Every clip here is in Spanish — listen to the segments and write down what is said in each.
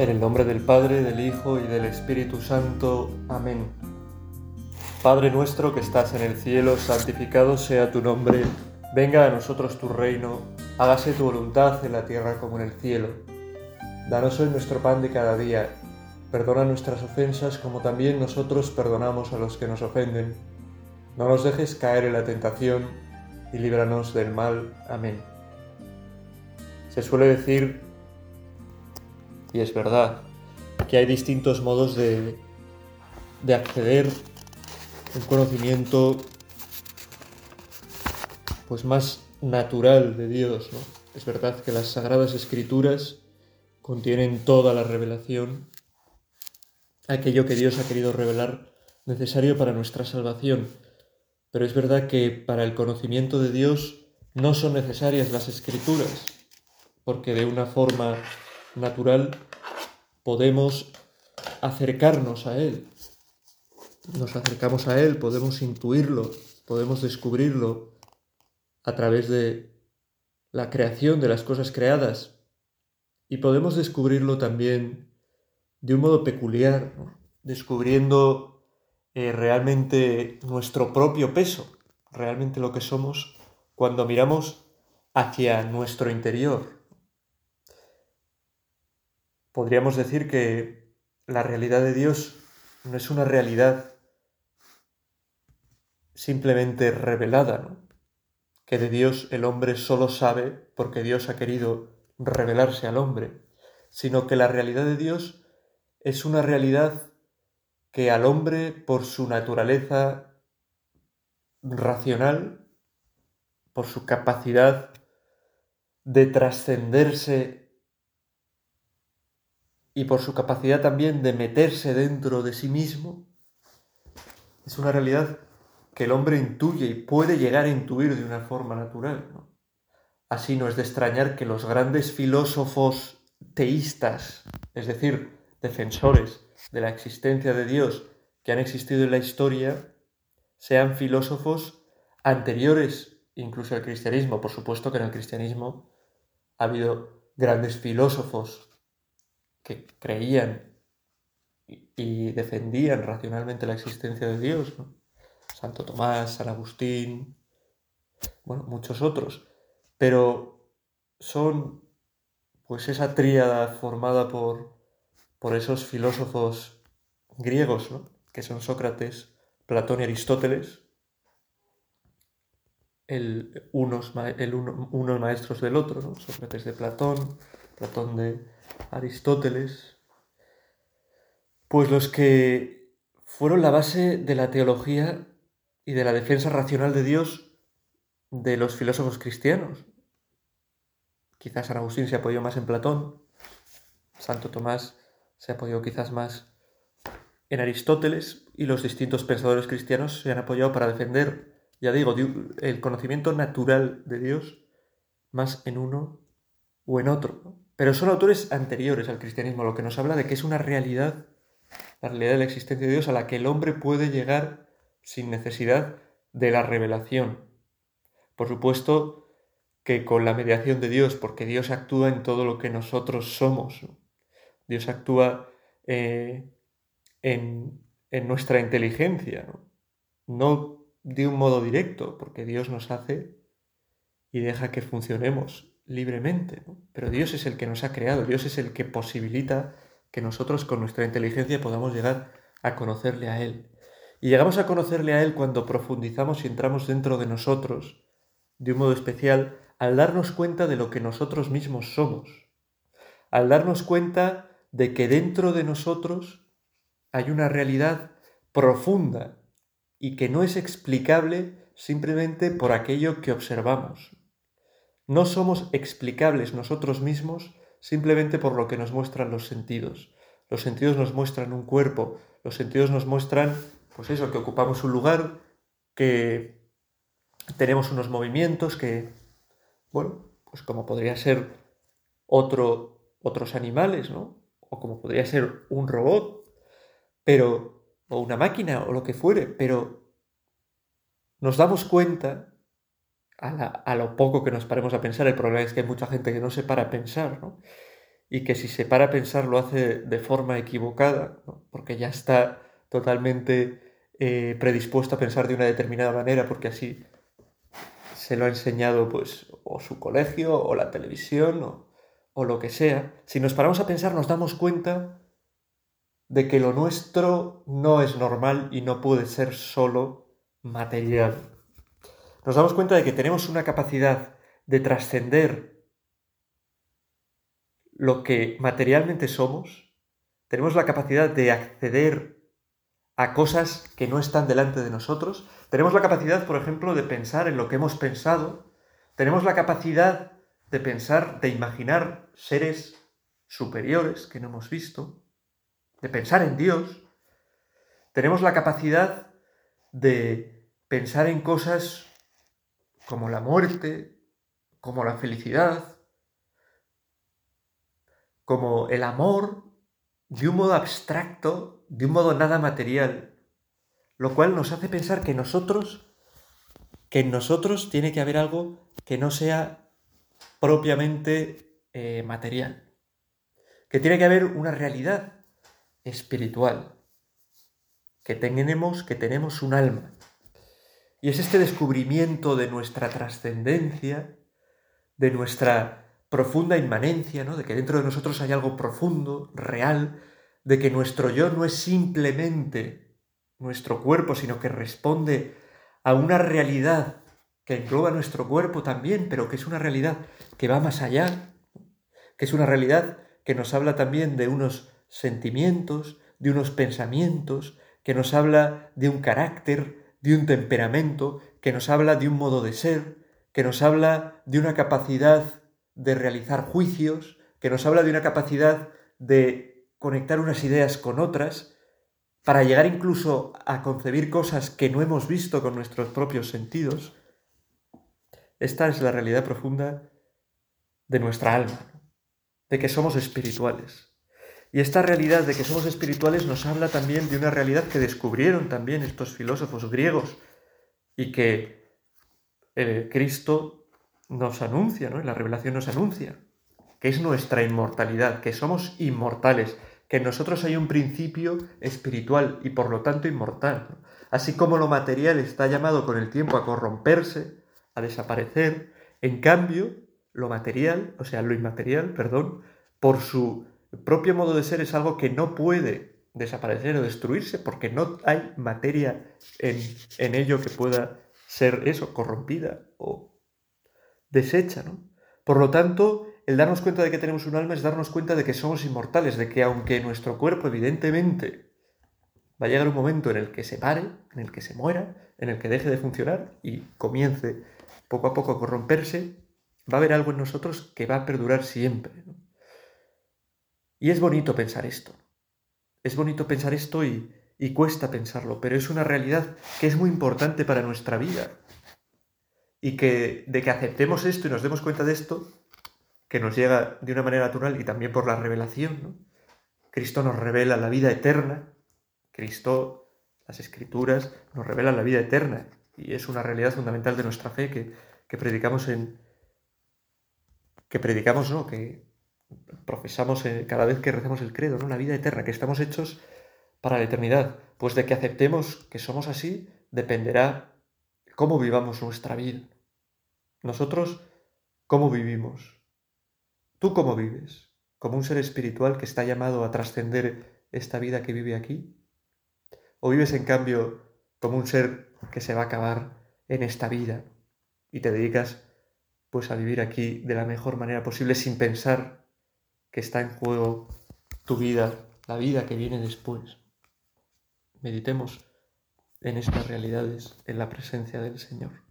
En el nombre del Padre, del Hijo y del Espíritu Santo. Amén. Padre nuestro que estás en el cielo, santificado sea tu nombre, venga a nosotros tu reino, hágase tu voluntad en la tierra como en el cielo. Danos hoy nuestro pan de cada día, perdona nuestras ofensas como también nosotros perdonamos a los que nos ofenden. No nos dejes caer en la tentación y líbranos del mal. Amén. Se suele decir y es verdad que hay distintos modos de, de acceder un conocimiento pues más natural de Dios. ¿no? Es verdad que las sagradas escrituras contienen toda la revelación, aquello que Dios ha querido revelar necesario para nuestra salvación. Pero es verdad que para el conocimiento de Dios no son necesarias las escrituras, porque de una forma natural, podemos acercarnos a Él. Nos acercamos a Él, podemos intuirlo, podemos descubrirlo a través de la creación de las cosas creadas. Y podemos descubrirlo también de un modo peculiar, descubriendo eh, realmente nuestro propio peso, realmente lo que somos cuando miramos hacia nuestro interior, podríamos decir que la realidad de Dios no es una realidad simplemente revelada, ¿no? que de Dios el hombre solo sabe porque Dios ha querido revelarse al hombre, sino que la realidad de Dios es una realidad que al hombre, por su naturaleza racional, por su capacidad de trascenderse y por su capacidad también de meterse dentro de sí mismo, es una realidad que el hombre intuye y puede llegar a intuir de una forma natural. Así no es de extrañar que los grandes filósofos teístas, es decir, defensores de la existencia de Dios que han existido en la historia, sean filósofos anteriores incluso al cristianismo. Por supuesto que en el cristianismo ha habido grandes filósofos que creían y defendían racionalmente la existencia de Dios, Santo Tomás, San Agustín, bueno, muchos otros, pero son pues esa tríada formada por, por esos filósofos griegos, que son Sócrates, Platón y Aristóteles, el, unos, el unos maestros del otro, Sócrates de Platón, Platón de Aristóteles, pues los que fueron la base de la teología y de la defensa racional de Dios de los filósofos cristianos. Quizás San Agustín se apoyó más en Platón, Santo Tomás se apoyó quizás más en Aristóteles y los distintos pensadores cristianos se han apoyado para defender, ya digo, el conocimiento natural de Dios más en uno o en otro. Pero son autores anteriores al cristianismo, lo que nos habla de que es una realidad, la realidad de la existencia de Dios a la que el hombre puede llegar sin necesidad de la revelación. Por supuesto que con la mediación de Dios, porque Dios actúa en todo lo que nosotros somos. Dios actúa eh, en, nuestra inteligencia, ¿no? de un modo directo, porque Dios nos hace y deja que funcionemos libremente, pero Dios es el que nos ha creado, Dios es el que posibilita que nosotros con nuestra inteligencia podamos llegar a conocerle a Él. Y llegamos a conocerle a Él cuando profundizamos y entramos dentro de nosotros, de un modo especial, al darnos cuenta de lo que nosotros mismos somos, al darnos cuenta de que dentro de nosotros hay una realidad profunda y que no es explicable simplemente por aquello que observamos. No somos explicables nosotros mismos simplemente por lo que nos muestran los sentidos. Los sentidos nos muestran un cuerpo, los sentidos nos muestran, pues eso, que ocupamos un lugar, que tenemos unos movimientos, que, bueno, pues como podría ser otro, otros animales, ¿no? O como podría ser un robot, pero, o una máquina, o lo que fuere, pero nos damos cuenta a, lo poco que nos paremos a pensar, el problema es que hay mucha gente que no se para a pensar, ¿no? y que si se para a pensar lo hace de forma equivocada, porque ya está totalmente eh, predispuesto a pensar de una determinada manera, porque así se lo ha enseñado pues o su colegio o la televisión o, o lo que sea, si nos paramos a pensar nos damos cuenta de que lo nuestro no es normal y no puede ser solo material. Nos damos cuenta de que tenemos una capacidad de trascender lo que materialmente somos, tenemos la capacidad de acceder a cosas que no están delante de nosotros, tenemos la capacidad, por ejemplo, de pensar en lo que hemos pensado, tenemos la capacidad de pensar, de imaginar seres superiores que no hemos visto, de pensar en Dios, tenemos la capacidad de pensar en cosas como la muerte, como la felicidad, como el amor, de un modo abstracto, de un modo nada material, lo cual nos hace pensar que nosotros, que en nosotros tiene que haber algo que no sea propiamente eh, material, que tiene que haber una realidad espiritual, que tenemos, que tenemos un alma. Y es este descubrimiento de nuestra trascendencia, de nuestra profunda inmanencia, ¿no? de que dentro de nosotros hay algo profundo, real, de que nuestro yo no es simplemente nuestro cuerpo, sino que responde a una realidad que engloba nuestro cuerpo también, pero que es una realidad que va más allá, que es una realidad que nos habla también de unos sentimientos, de unos pensamientos, que nos habla de un carácter, de un temperamento, que nos habla de un modo de ser, que nos habla de una capacidad de realizar juicios, que nos habla de una capacidad de conectar unas ideas con otras, para llegar incluso a concebir cosas que no hemos visto con nuestros propios sentidos. Esta es la realidad profunda de nuestra alma, de que somos espirituales. Y esta realidad de que somos espirituales nos habla también de una realidad que descubrieron también estos filósofos griegos y que eh, Cristo nos anuncia, ¿no? la revelación nos anuncia, que es nuestra inmortalidad, que somos inmortales, que en nosotros hay un principio espiritual y por lo tanto inmortal. Así como lo material está llamado con el tiempo a corromperse, a desaparecer, en cambio, lo material, o sea, lo inmaterial, perdón, por su propio modo de ser es algo que no puede desaparecer o destruirse porque no hay materia en, en ello que pueda ser eso, corrompida o deshecha, ¿no? Por lo tanto, el darnos cuenta de que tenemos un alma es darnos cuenta de que somos inmortales, de que aunque nuestro cuerpo evidentemente va a llegar un momento en el que se pare, en el que se muera, en el que deje de funcionar y comience poco a poco a corromperse, va a haber algo en nosotros que va a perdurar siempre. Y es bonito pensar esto. Es bonito pensar esto y, y cuesta pensarlo, pero es una realidad que es muy importante para nuestra vida y que de que aceptemos esto y nos demos cuenta de esto, que nos llega de una manera natural y también por la revelación, ¿no? Cristo nos revela la vida eterna, Cristo, las escrituras, nos revelan la vida eterna y es una realidad fundamental de nuestra fe que, que predicamos en... que predicamos, ¿no? Que profesamos cada vez que recemos el credo, ¿no? La vida eterna, que estamos hechos para la eternidad. Pues de que aceptemos que somos así dependerá cómo vivamos nuestra vida. Nosotros, ¿cómo vivimos? ¿Tú cómo vives? ¿Como un ser espiritual que está llamado a trascender esta vida que vive aquí? ¿O vives en cambio como un ser que se va a acabar en esta vida y te dedicas pues a vivir aquí de la mejor manera posible sin pensar que está en juego tu vida, la vida que viene después? Meditemos en estas realidades, en la presencia del Señor.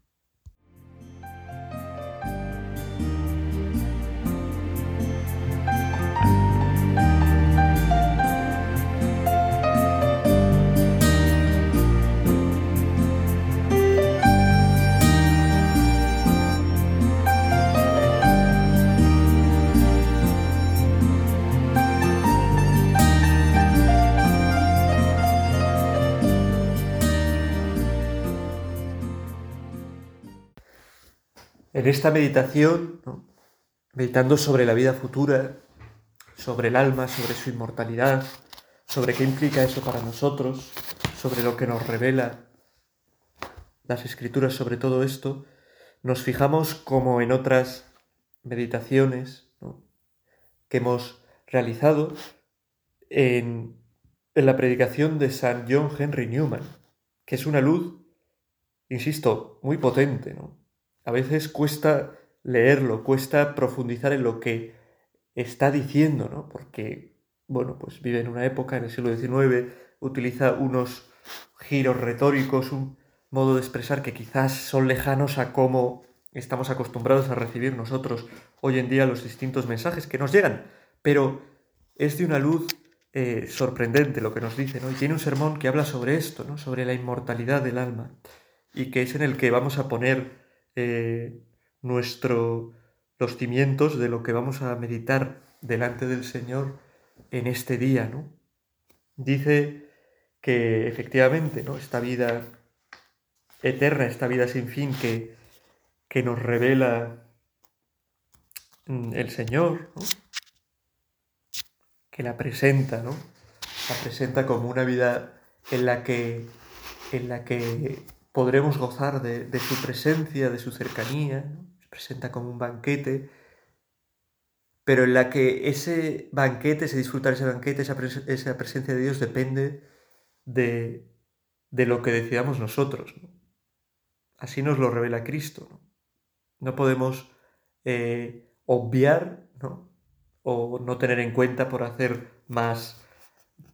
En esta meditación, meditando sobre la vida futura, sobre el alma, sobre su inmortalidad, sobre qué implica eso para nosotros, sobre lo que nos revela las escrituras sobre todo esto, nos fijamos como en otras meditaciones que hemos realizado en, en la predicación de San John Henry Newman, que es una luz, insisto, muy potente. ¿no? A veces cuesta leerlo, cuesta profundizar en lo que está diciendo, ¿no? porque, bueno, pues vive en una época, en el siglo XIX, utiliza unos giros retóricos, un modo de expresar que quizás son lejanos a cómo estamos acostumbrados a recibir nosotros hoy en día los distintos mensajes que nos llegan, pero es de una luz eh, sorprendente lo que nos dice, ¿no? Y tiene un sermón que habla sobre esto, ¿no? Sobre la inmortalidad del alma, y que es en el que vamos a poner eh, nuestro, los cimientos de lo que vamos a meditar delante del Señor en este día, ¿no? Dice que efectivamente, ¿no? Esta vida eterna, esta vida sin fin que, que nos revela mm, el Señor, que la presenta, ¿no? La presenta como una vida en la que, en la que podremos gozar de, su presencia, de su cercanía, se presenta como un banquete, pero en la que ese banquete, ese disfrutar ese banquete, esa, presencia de Dios depende de, de lo que decidamos nosotros. Así nos lo revela Cristo. No, podemos eh, obviar o no tener en cuenta por hacer más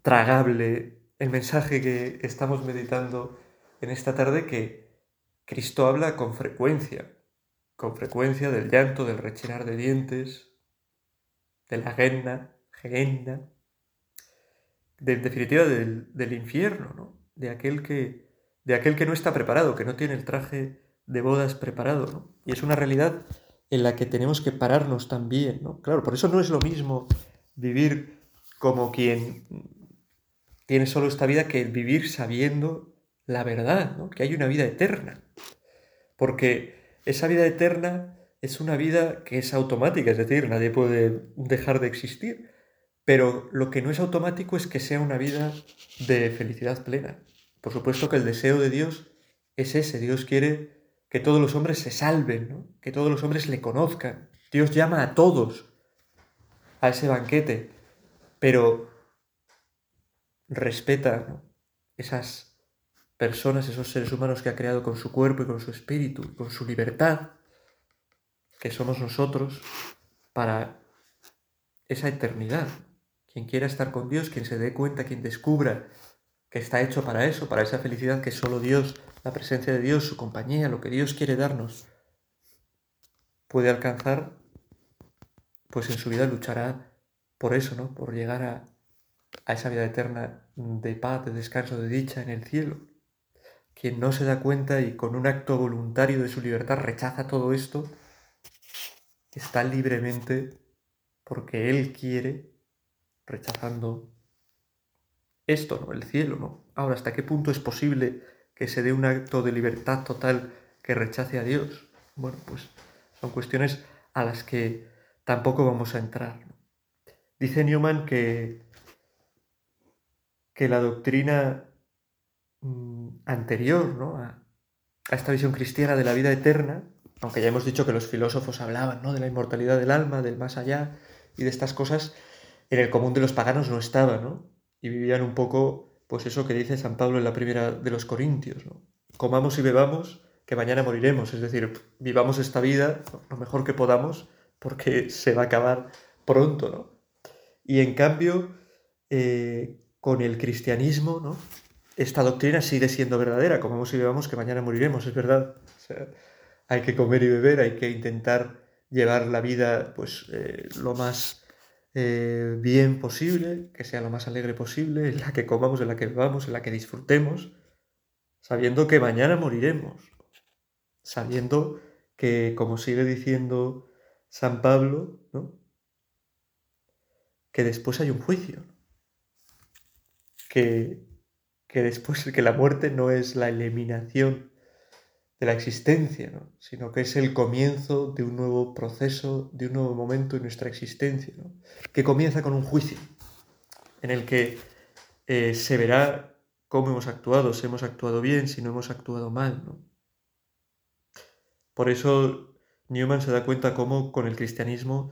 tragable el mensaje que estamos meditando en esta tarde que Cristo habla con frecuencia, con frecuencia del llanto, del rechinar de dientes, de la genna, genna, de, en definitiva del, del infierno, ¿no? de aquel que de aquel que no está preparado, que no tiene el traje de bodas preparado, ¿no? Y es una realidad en la que tenemos que pararnos también, ¿no? Claro, por eso no es lo mismo vivir como quien tiene solo esta vida que vivir sabiendo la verdad, ¿no? Que hay una vida eterna. Porque esa vida eterna es una vida que es automática, es decir, nadie puede dejar de existir. Pero lo que no es automático es que sea una vida de felicidad plena. Por supuesto que el deseo de Dios es ese. Dios quiere que todos los hombres se salven, que todos los hombres le conozcan. Dios llama a todos a ese banquete, pero respeta esas personas, esos seres humanos que ha creado con su cuerpo y con su espíritu, con su libertad, que somos nosotros, para esa eternidad. Quien quiera estar con Dios, quien se dé cuenta, quien descubra que está hecho para eso, para esa felicidad que solo Dios, la presencia de Dios, su compañía, lo que Dios quiere darnos, puede alcanzar, pues en su vida luchará por eso, ¿no? Por llegar a, a esa vida eterna de paz, de descanso, de dicha en el cielo. Quien no se da cuenta y con un acto voluntario de su libertad rechaza todo esto, está libremente porque Él quiere, rechazando esto, ¿no? El cielo, ¿no? Ahora, ¿hasta qué punto es posible que se dé un acto de libertad total que rechace a Dios? Bueno, pues son cuestiones a las que tampoco vamos a entrar. Dice Newman que, que la doctrina anterior ¿no? a, a, esta visión cristiana de la vida eterna, aunque ya hemos dicho que los filósofos hablaban ¿no? de la inmortalidad del alma, del más allá y de estas cosas, en el común de los paganos no estaba, ¿no? y vivían un poco, pues eso que dice San Pablo en la primera de los Corintios, ¿no? Comamos y bebamos, que mañana moriremos, es decir, vivamos esta vida lo mejor que podamos, porque se va a acabar pronto, ¿no? Y en cambio, eh, con el cristianismo, ¿no? Esta doctrina sigue siendo verdadera, comamos y bebamos, que mañana moriremos, es verdad. hay que comer y beber, hay que intentar llevar la vida, pues, eh, lo más eh, bien posible, que sea lo más alegre posible, en la que comamos, en la que bebamos, en la que disfrutemos, sabiendo que mañana moriremos, sabiendo que, como sigue diciendo San Pablo, ¿no? que después hay un juicio, que, que después que la muerte no es la eliminación de la existencia, sino que es el comienzo de un nuevo proceso, de un nuevo momento en nuestra existencia, que comienza con un juicio, en el que eh, se verá cómo hemos actuado, si hemos actuado bien, si no hemos actuado mal. Por eso Newman se da cuenta cómo con el cristianismo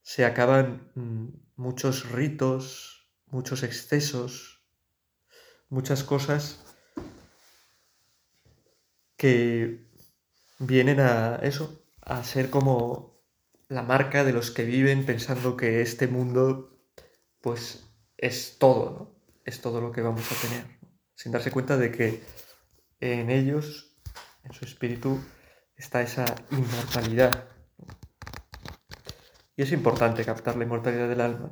se acaban mm, muchos ritos, muchos excesos, muchas cosas que vienen a eso, a ser como la marca de los que viven pensando que este mundo pues es todo, ¿no? Es todo lo que vamos a tener, sin darse cuenta de que en ellos, en su espíritu, está esa inmortalidad. Y es importante captar la inmortalidad del alma.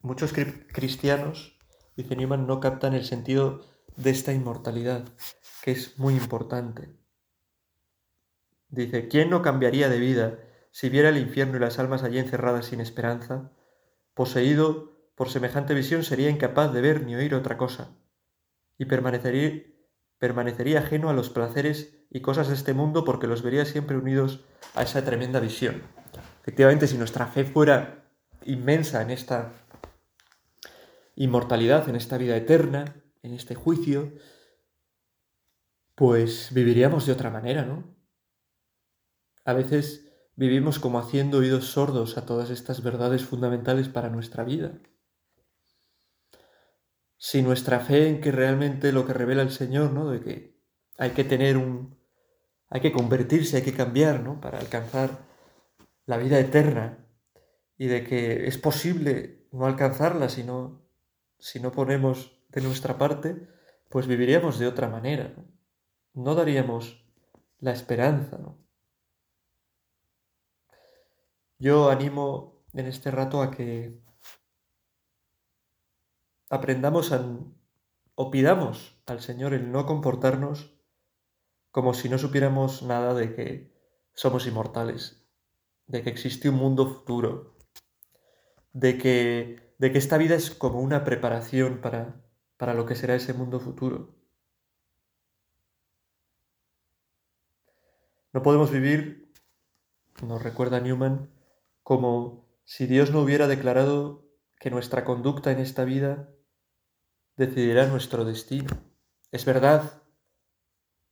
Muchos cristianos, dice Newman, no captan el sentido de esta inmortalidad que es muy importante. Dice, ¿quién no cambiaría de vida si viera el infierno y las almas allí encerradas sin esperanza? Poseído por semejante visión sería incapaz de ver ni oír otra cosa, y permanecería, permanecería ajeno a los placeres y cosas de este mundo porque los vería siempre unidos a esa tremenda visión. Efectivamente, si nuestra fe fuera inmensa en esta inmortalidad, en esta vida eterna, en este juicio, pues viviríamos de otra manera, ¿no? A veces vivimos como haciendo oídos sordos a todas estas verdades fundamentales para nuestra vida. Si nuestra fe en que realmente lo que revela el Señor, ¿no? De que hay que tener un... hay que convertirse, hay que cambiar, ¿no? Para alcanzar la vida eterna y de que es posible no alcanzarla si no, si no ponemos de nuestra parte, pues viviríamos de otra manera. ¿no? no daríamos la esperanza. ¿no? Yo animo en este rato a que aprendamos o pidamos al Señor el no comportarnos como si no supiéramos nada de que somos inmortales, de que existe un mundo futuro, de que, de que esta vida es como una preparación para, para lo que será ese mundo futuro. No podemos vivir, nos recuerda Newman, como si Dios no hubiera declarado que nuestra conducta en esta vida decidirá nuestro destino. Es verdad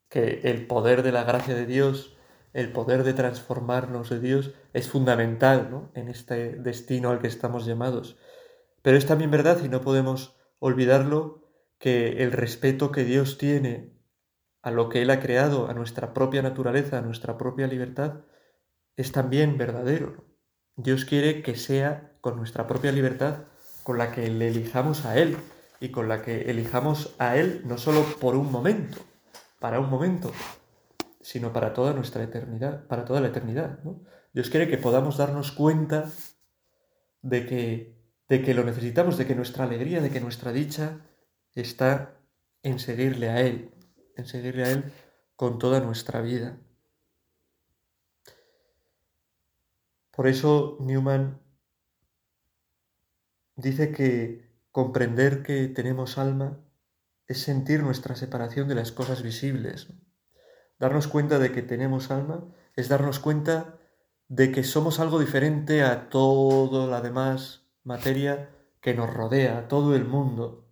que el poder de la gracia de Dios, el poder de transformarnos de Dios es fundamental en este destino al que estamos llamados. Pero es también verdad, y no podemos olvidarlo, que el respeto que Dios tiene a lo que Él ha creado, a nuestra propia naturaleza, a nuestra propia libertad, es también verdadero. Dios quiere que sea con nuestra propia libertad con la que le elijamos a Él y con la que elijamos a Él no solo por un momento, para un momento, sino para toda nuestra eternidad, para toda la eternidad. Dios quiere que podamos darnos cuenta de que, de que lo necesitamos, de que nuestra alegría, de que nuestra dicha está en seguirle a Él, en seguirle a Él con toda nuestra vida. Por eso Newman dice que comprender que tenemos alma es sentir nuestra separación de las cosas visibles. Darnos cuenta de que tenemos alma es darnos cuenta de que somos algo diferente a toda la demás materia que nos rodea, todo el mundo,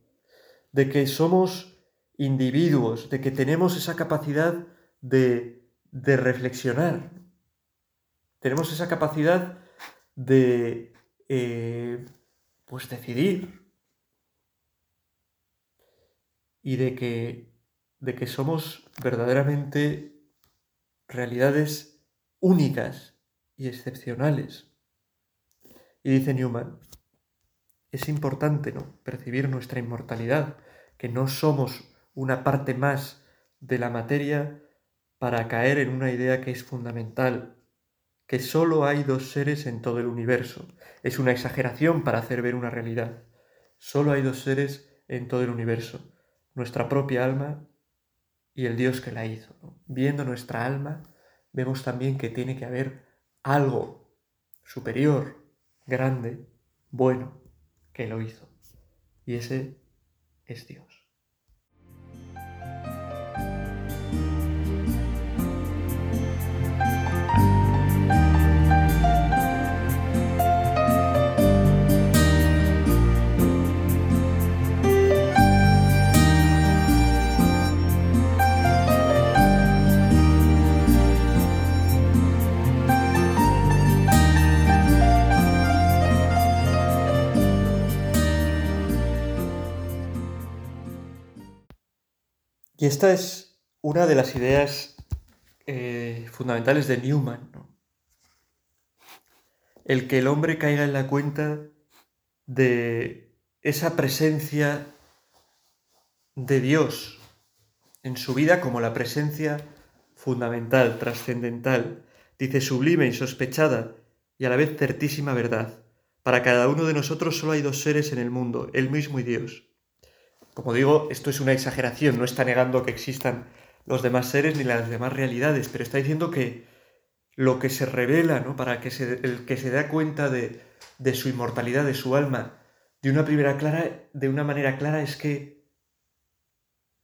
de que somos individuos, de que tenemos esa capacidad de, de reflexionar, tenemos esa capacidad de eh, pues decidir y de que, de que somos verdaderamente realidades únicas y excepcionales. Y dice Newman, es importante ¿no? percibir nuestra inmortalidad, que no somos una parte más de la materia para caer en una idea que es fundamental, que sólo hay dos seres en todo el universo. Es una exageración para hacer ver una realidad. Sólo hay dos seres en todo el universo, nuestra propia alma y el Dios que la hizo. Viendo nuestra alma, vemos también que tiene que haber algo superior, grande, bueno, que lo hizo. Y ese es Dios. Y esta es una de las ideas eh, fundamentales de Newman, el que el hombre caiga en la cuenta de esa presencia de Dios en su vida como la presencia fundamental, trascendental, dice sublime, insospechada y a la vez certísima verdad. Para cada uno de nosotros solo hay dos seres en el mundo, Él mismo y Dios. Como digo, esto es una exageración, no está negando que existan los demás seres ni las demás realidades, pero está diciendo que lo que se revela, ¿no? para que el que se da cuenta de, de su inmortalidad, de su alma, de una, primera clara, de una manera clara es que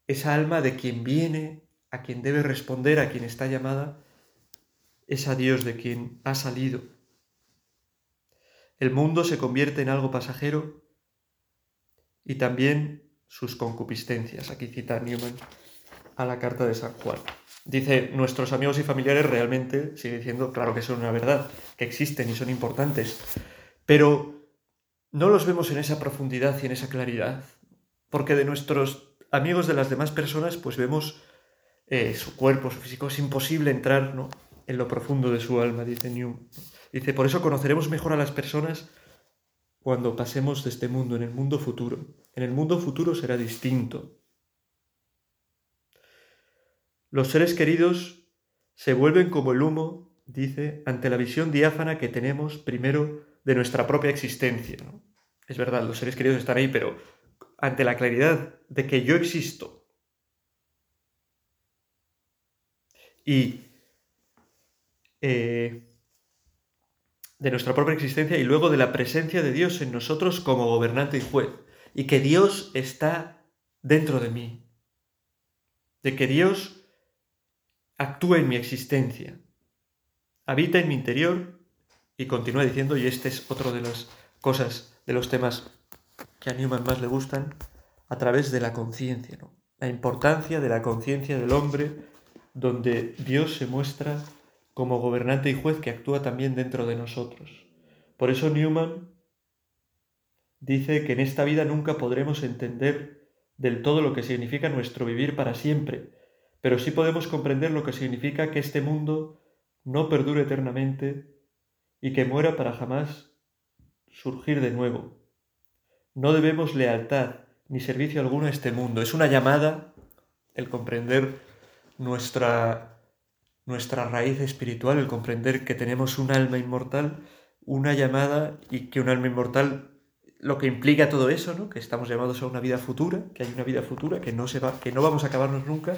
esa alma de quien viene, a quien debe responder, a quien está llamada, es a Dios de quien ha salido. El mundo se convierte en algo pasajero y también sus concupiscencias. Aquí cita Newman a la carta de San Juan. Dice, nuestros amigos y familiares realmente, sigue diciendo, claro que son una verdad, que existen y son importantes, pero no los vemos en esa profundidad y en esa claridad, porque de nuestros amigos de las demás personas, pues vemos eh, su cuerpo, su físico, es imposible entrar ¿no? en lo profundo de su alma, dice Newman. Dice, por eso conoceremos mejor a las personas cuando pasemos de este mundo, en el mundo futuro. En el mundo futuro será distinto. Los seres queridos se vuelven como el humo, dice, ante la visión diáfana que tenemos primero de nuestra propia existencia. Es verdad, los seres queridos están ahí, pero ante la claridad de que yo existo y eh, de nuestra propia existencia y luego de la presencia de Dios en nosotros como gobernante y juez. Y que Dios está dentro de mí. De que Dios actúa en mi existencia. Habita en mi interior y continúa diciendo, y este es otro de las cosas, de los temas que a Newman más le gustan, a través de la conciencia. La importancia de la conciencia del hombre, donde Dios se muestra como gobernante y juez que actúa también dentro de nosotros. Por eso Newman dice que en esta vida nunca podremos entender del todo lo que significa nuestro vivir para siempre, pero sí podemos comprender lo que significa que este mundo no perdure eternamente y que muera para jamás surgir de nuevo. No debemos lealtad ni servicio alguno a este mundo. Es una llamada el comprender nuestra nuestra raíz espiritual, el comprender que tenemos un alma inmortal, una llamada y que un alma inmortal lo que implica todo eso, ¿no? que estamos llamados a una vida futura, que hay una vida futura, que no, se va, que no vamos a acabarnos nunca,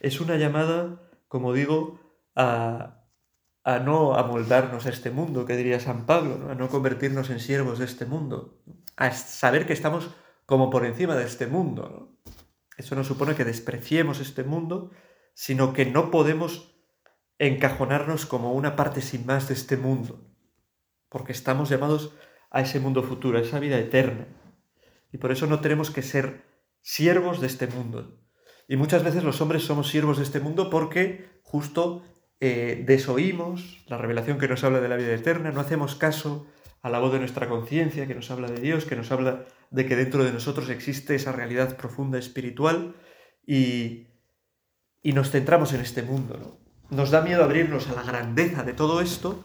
es una llamada, como digo, a, a no amoldarnos a este mundo, que diría San Pablo, a no convertirnos en siervos de este mundo, a saber que estamos como por encima de este mundo. Eso no supone que despreciemos este mundo, sino que no podemos encajonarnos como una parte sin más de este mundo, porque estamos llamados a ese mundo futuro, a esa vida eterna. Y por eso no tenemos que ser siervos de este mundo. Y muchas veces los hombres somos siervos de este mundo porque justo eh, desoímos la revelación que nos habla de la vida eterna, no hacemos caso a la voz de nuestra conciencia que nos habla de Dios, que nos habla de que dentro de nosotros existe esa realidad profunda espiritual y, y nos centramos en este mundo. ¿no? Nos da miedo abrirnos a la grandeza de todo esto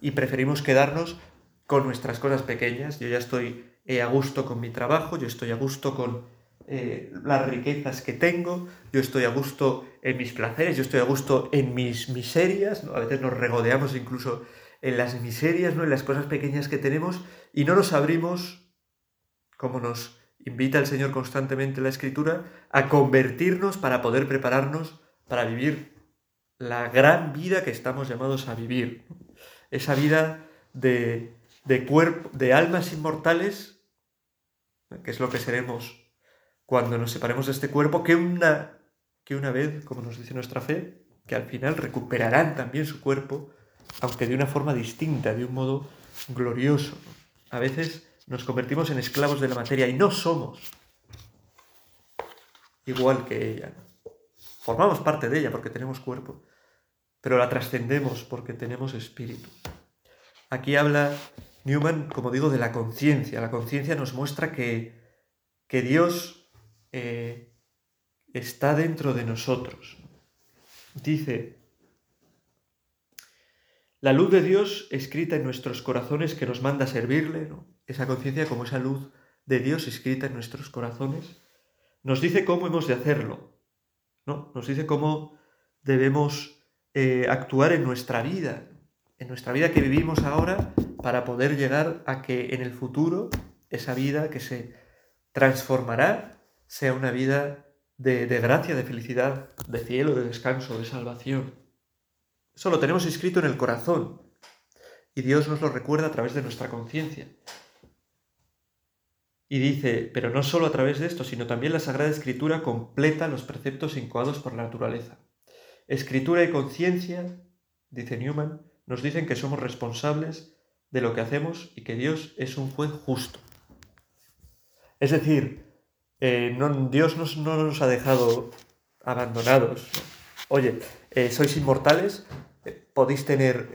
y preferimos quedarnos con nuestras cosas pequeñas. Yo ya estoy eh, a gusto con mi trabajo, yo estoy a gusto con eh, las riquezas que tengo, yo estoy a gusto en mis placeres, yo estoy a gusto en mis miserias, a veces nos regodeamos incluso en las miserias, ¿no? en las cosas pequeñas que tenemos y no nos abrimos, como nos invita el Señor constantemente en la Escritura, a convertirnos para poder prepararnos para vivir la gran vida que estamos llamados a vivir. Esa vida de, de, cuerpo, de almas inmortales, que es lo que seremos cuando nos separemos de este cuerpo, que una, que una vez, como nos dice nuestra fe, que al final recuperarán también su cuerpo, aunque de una forma distinta, de un modo glorioso. A veces nos convertimos en esclavos de la materia y no somos igual que ella. Formamos parte de ella porque tenemos cuerpo, pero la trascendemos porque tenemos espíritu. Aquí habla Newman, como digo, de la conciencia. La conciencia nos muestra que, que Dios, eh, está dentro de nosotros. Dice, la luz de Dios escrita en nuestros corazones que nos manda a servirle, esa conciencia como esa luz de Dios escrita en nuestros corazones, nos dice cómo hemos de hacerlo, ¿no? Nos dice cómo debemos eh, actuar en nuestra vida, en nuestra vida que vivimos ahora, para poder llegar a que en el futuro esa vida que se transformará sea una vida de, gracia, de felicidad, de cielo, de descanso, de salvación. Eso lo tenemos escrito en el corazón y Dios nos lo recuerda a través de nuestra conciencia. Y dice, pero no solo a través de esto, sino también la Sagrada Escritura completa los preceptos incoados por la naturaleza. Escritura y conciencia, dice Newman, nos dicen que somos responsables de lo que hacemos y que Dios es un juez justo. Es decir, eh, Dios no nos ha dejado abandonados. Oye, eh, sois inmortales, eh, podéis tener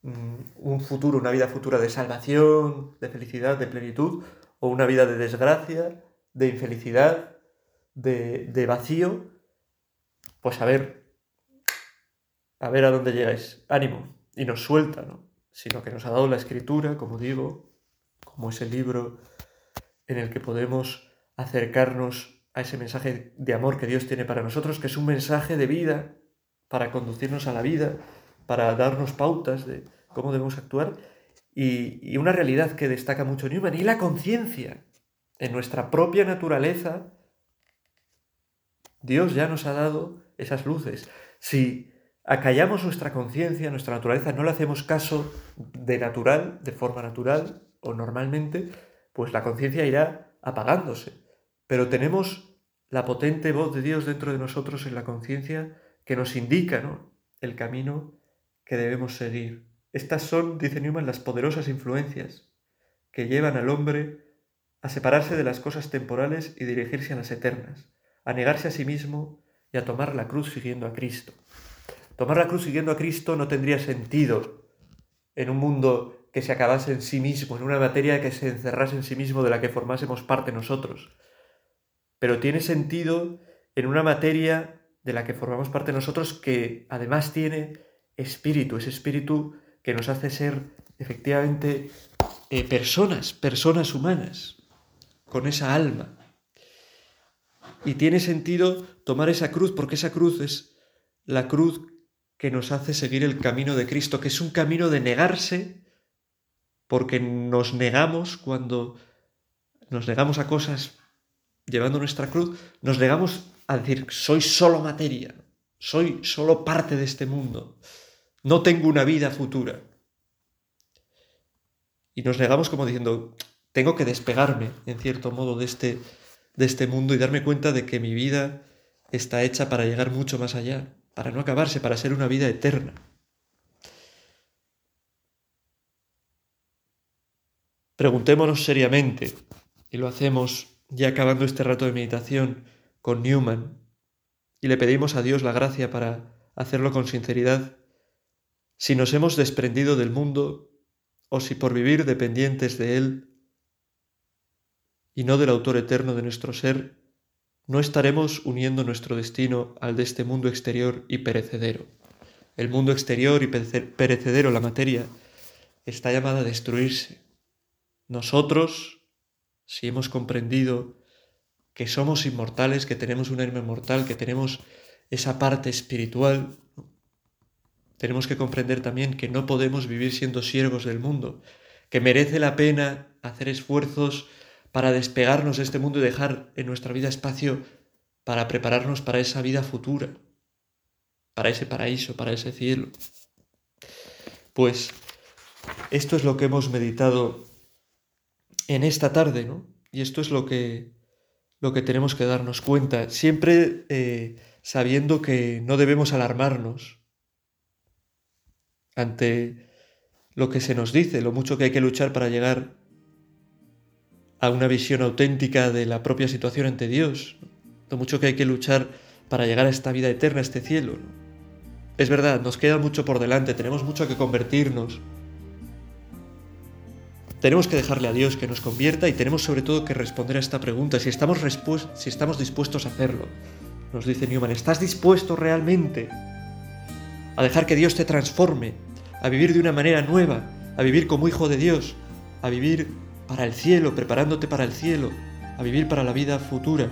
mm, un futuro, una vida futura de salvación, de felicidad, de plenitud, o una vida de desgracia, de infelicidad, de, de vacío, pues a ver, a ver a dónde llegáis. Ánimo. Y nos suelta, ¿no? Sino que nos ha dado la escritura, como digo, como ese libro en el que podemos acercarnos a ese mensaje de amor que Dios tiene para nosotros, que es un mensaje de vida, para conducirnos a la vida, para darnos pautas de cómo debemos actuar, y, una realidad que destaca mucho Newman, y la conciencia. En nuestra propia naturaleza, Dios ya nos ha dado esas luces. Si acallamos nuestra conciencia, nuestra naturaleza, no le hacemos caso de natural, de forma natural o normalmente, pues la conciencia irá apagándose. Pero tenemos la potente voz de Dios dentro de nosotros en la conciencia que nos indica ¿no? el camino que debemos seguir. Estas son, dice Newman, las poderosas influencias que llevan al hombre a separarse de las cosas temporales y dirigirse a las eternas, a negarse a sí mismo y a tomar la cruz siguiendo a Cristo. Tomar la cruz siguiendo a Cristo no tendría sentido en un mundo que se acabase en sí mismo, en una materia que se encerrase en sí mismo de la que formásemos parte nosotros. Pero tiene sentido en una materia de la que formamos parte nosotros que además tiene espíritu, ese espíritu que nos hace ser efectivamente eh, personas, personas humanas, con esa alma. Y tiene sentido tomar esa cruz porque esa cruz es la cruz que nos hace seguir el camino de Cristo, que es un camino de negarse porque nos negamos cuando nos negamos a cosas llevando nuestra cruz, nos negamos a decir, soy solo materia, soy solo parte de este mundo, no tengo una vida futura. Y nos negamos como diciendo, tengo que despegarme, en cierto modo, de este de este mundo y darme cuenta de que mi vida está hecha para llegar mucho más allá, para no acabarse, para ser una vida eterna. Preguntémonos seriamente, y lo hacemos ya acabando este rato de meditación con Newman, y le pedimos a Dios la gracia para hacerlo con sinceridad, si nos hemos desprendido del mundo o si por vivir dependientes de Él y no del autor eterno de nuestro ser, no estaremos uniendo nuestro destino al de este mundo exterior y perecedero. El mundo exterior y perecedero, la materia, está llamada a destruirse. Nosotros, si hemos comprendido que somos inmortales, que tenemos un alma inmortal, que tenemos esa parte espiritual, tenemos que comprender también que no podemos vivir siendo siervos del mundo, que merece la pena hacer esfuerzos para despegarnos de este mundo y dejar en nuestra vida espacio para prepararnos para esa vida futura, para ese paraíso, para ese cielo. Pues esto es lo que hemos meditado en esta tarde, ¿no? Y esto es lo que, lo que tenemos que darnos cuenta, siempre eh, sabiendo que no debemos alarmarnos ante lo que se nos dice, lo mucho que hay que luchar para llegar a una visión auténtica de la propia situación ante Dios, lo mucho que hay que luchar para llegar a esta vida eterna, a este cielo. Es verdad, nos queda mucho por delante, tenemos mucho que convertirnos, tenemos que dejarle a Dios que nos convierta y tenemos sobre todo que responder a esta pregunta, si estamos, si estamos dispuestos a hacerlo. Nos dice Newman, ¿estás dispuesto realmente a dejar que Dios te transforme, a vivir de una manera nueva, a vivir como hijo de Dios, a vivir para el cielo, preparándote para el cielo, a vivir para la vida futura?